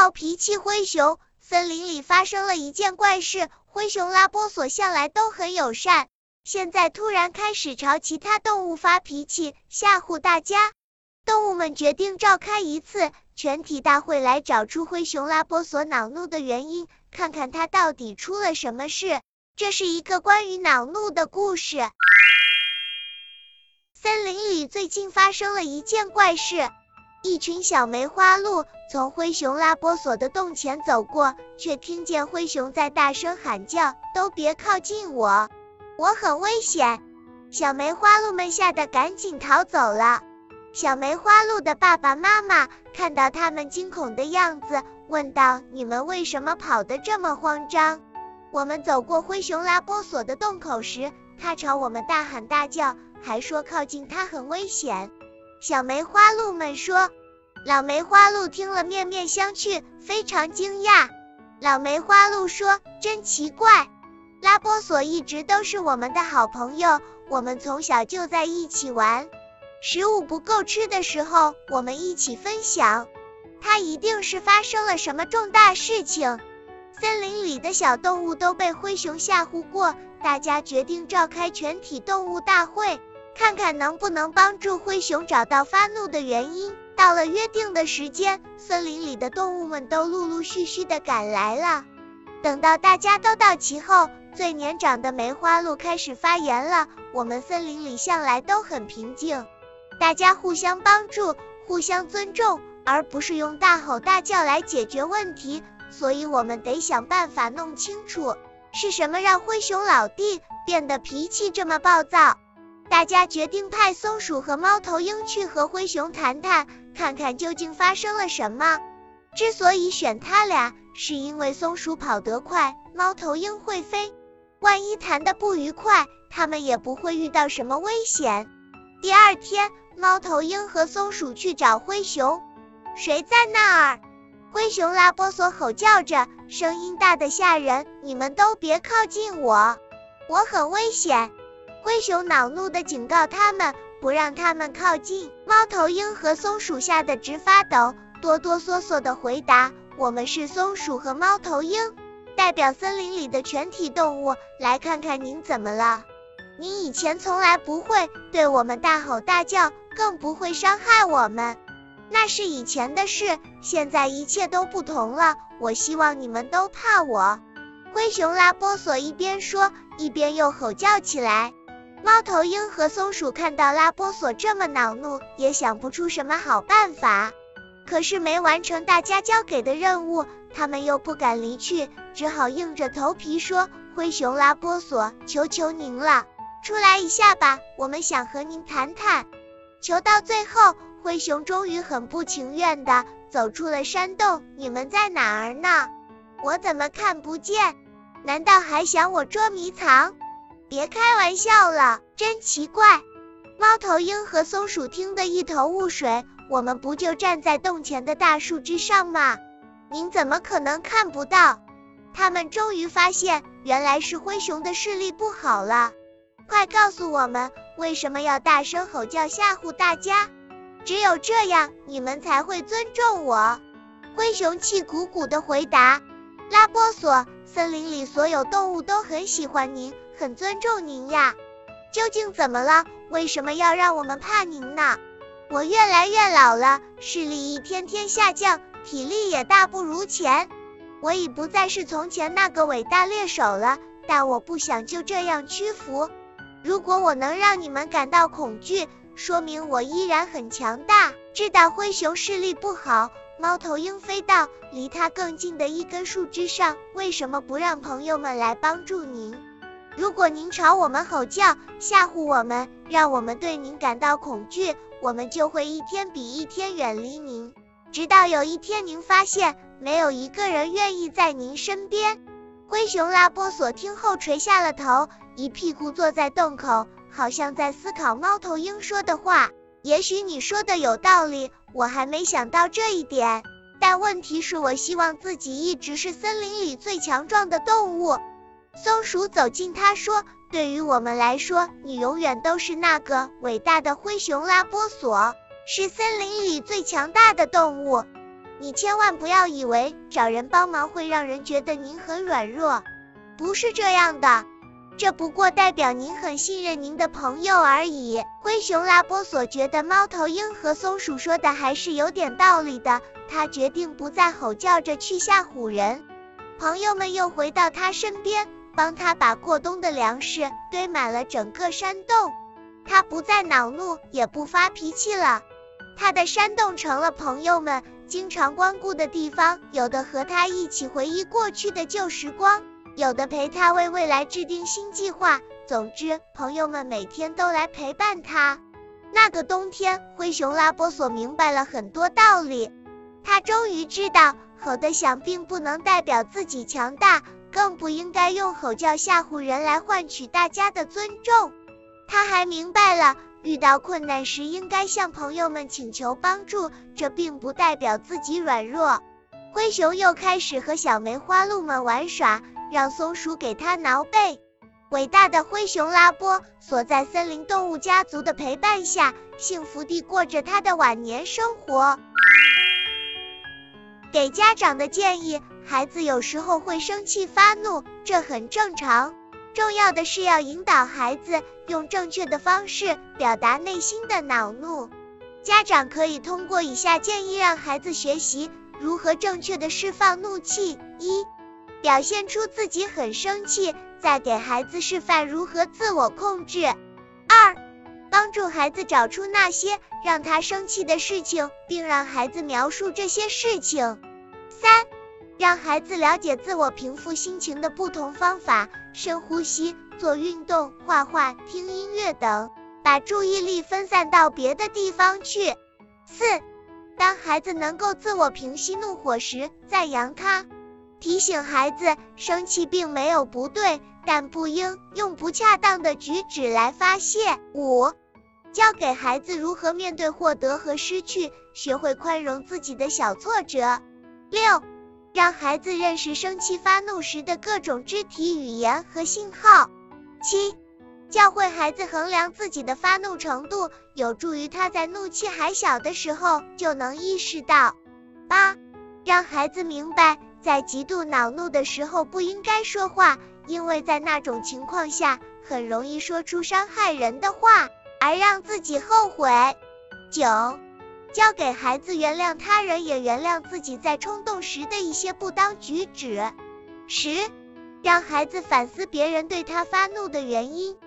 暴脾气灰熊。森林里发生了一件怪事，灰熊拉波索向来都很友善，现在突然开始朝其他动物发脾气，吓唬大家。动物们决定召开一次全体大会，来找出灰熊拉波索恼怒的原因，看看他到底出了什么事。这是一个关于恼怒的故事。森林里最近发生了一件怪事。一群小梅花鹿从灰熊拉波索的洞前走过，却听见灰熊在大声喊叫：“都别靠近我，我很危险！”小梅花鹿们吓得赶紧逃走了。小梅花鹿的爸爸妈妈看到他们惊恐的样子，问道：“你们为什么跑得这么慌张？”我们走过灰熊拉波索的洞口时，他朝我们大喊大叫，还说靠近他很危险。小梅花鹿们说，老梅花鹿听了面面相觑，非常惊讶。老梅花鹿说：“真奇怪，拉波索一直都是我们的好朋友，我们从小就在一起玩，食物不够吃的时候，我们一起分享。他一定是发生了什么重大事情。”森林里的小动物都被灰熊吓唬过，大家决定召开全体动物大会。看看能不能帮助灰熊找到发怒的原因。到了约定的时间，森林里的动物们都陆陆续续的赶来了。等到大家都到齐后，最年长的梅花鹿开始发言了：“我们森林里向来都很平静，大家互相帮助，互相尊重，而不是用大吼大叫来解决问题。所以我们得想办法弄清楚，是什么让灰熊老弟变得脾气这么暴躁。”大家决定派松鼠和猫头鹰去和灰熊谈谈，看看究竟发生了什么。之所以选他俩，是因为松鼠跑得快，猫头鹰会飞，万一谈得不愉快，他们也不会遇到什么危险。第二天，猫头鹰和松鼠去找灰熊。谁在那儿？灰熊拉波索吼叫着，声音大得吓人。你们都别靠近我，我很危险。灰熊恼怒的警告他们，不让他们靠近。猫头鹰和松鼠吓得直发抖，哆哆嗦嗦的回答：“我们是松鼠和猫头鹰，代表森林里的全体动物，来看看您怎么了。您以前从来不会对我们大吼大叫，更不会伤害我们。那是以前的事，现在一切都不同了。我希望你们都怕我。”灰熊拉波索一边说，一边又吼叫起来。猫头鹰和松鼠看到拉波索这么恼怒，也想不出什么好办法。可是没完成大家交给的任务，他们又不敢离去，只好硬着头皮说：“灰熊拉波索，求求您了，出来一下吧，我们想和您谈谈。”求到最后，灰熊终于很不情愿的走出了山洞。你们在哪儿呢？我怎么看不见？难道还想我捉迷藏？别开玩笑了，真奇怪！猫头鹰和松鼠听得一头雾水。我们不就站在洞前的大树之上吗？您怎么可能看不到？他们终于发现，原来是灰熊的视力不好了。快告诉我们，为什么要大声吼叫吓唬大家？只有这样，你们才会尊重我。灰熊气鼓鼓的回答：“拉波索，森林里所有动物都很喜欢您。”很尊重您呀，究竟怎么了？为什么要让我们怕您呢？我越来越老了，视力一天天下降，体力也大不如前。我已不再是从前那个伟大猎手了，但我不想就这样屈服。如果我能让你们感到恐惧，说明我依然很强大。知道灰熊视力不好，猫头鹰飞到离它更近的一根树枝上。为什么不让朋友们来帮助您？如果您朝我们吼叫，吓唬我们，让我们对您感到恐惧，我们就会一天比一天远离您，直到有一天您发现没有一个人愿意在您身边。灰熊拉波索听后垂下了头，一屁股坐在洞口，好像在思考猫头鹰说的话。也许你说的有道理，我还没想到这一点。但问题是我希望自己一直是森林里最强壮的动物。松鼠走近他说：“对于我们来说，你永远都是那个伟大的灰熊拉波索，是森林里最强大的动物。”你千万不要以为找人帮忙会让人觉得您很软弱，不是这样的。这不过代表您很信任您的朋友而已。灰熊拉波索觉得猫头鹰和松鼠说的还是有点道理的，他决定不再吼叫着去吓唬人。朋友们又回到他身边，帮他把过冬的粮食堆满了整个山洞。他不再恼怒，也不发脾气了。他的山洞成了朋友们经常光顾的地方，有的和他一起回忆过去的旧时光。有的陪他为未来制定新计划。总之，朋友们每天都来陪伴他。那个冬天，灰熊拉波索明白了很多道理。他终于知道，吼得响并不能代表自己强大，更不应该用吼叫吓唬人来换取大家的尊重。他还明白了，遇到困难时应该向朋友们请求帮助，这并不代表自己软弱。灰熊又开始和小梅花鹿们玩耍。让松鼠给它挠背。伟大的灰熊拉波所在森林动物家族的陪伴下，幸福地过着他的晚年生活。给家长的建议：孩子有时候会生气发怒，这很正常。重要的是要引导孩子用正确的方式表达内心的恼怒。家长可以通过以下建议让孩子学习如何正确的释放怒气：一。表现出自己很生气，再给孩子示范如何自我控制。二，帮助孩子找出那些让他生气的事情，并让孩子描述这些事情。三，让孩子了解自我平复心情的不同方法，深呼吸、做运动、画画、听音乐等，把注意力分散到别的地方去。四，当孩子能够自我平息怒火时，赞扬他。提醒孩子，生气并没有不对，但不应用不恰当的举止来发泄。五，教给孩子如何面对获得和失去，学会宽容自己的小挫折。六，让孩子认识生气发怒时的各种肢体语言和信号。七，教会孩子衡量自己的发怒程度，有助于他在怒气还小的时候就能意识到。八，让孩子明白。在极度恼怒的时候不应该说话，因为在那种情况下很容易说出伤害人的话，而让自己后悔。九，教给孩子原谅他人，也原谅自己在冲动时的一些不当举止。十，让孩子反思别人对他发怒的原因。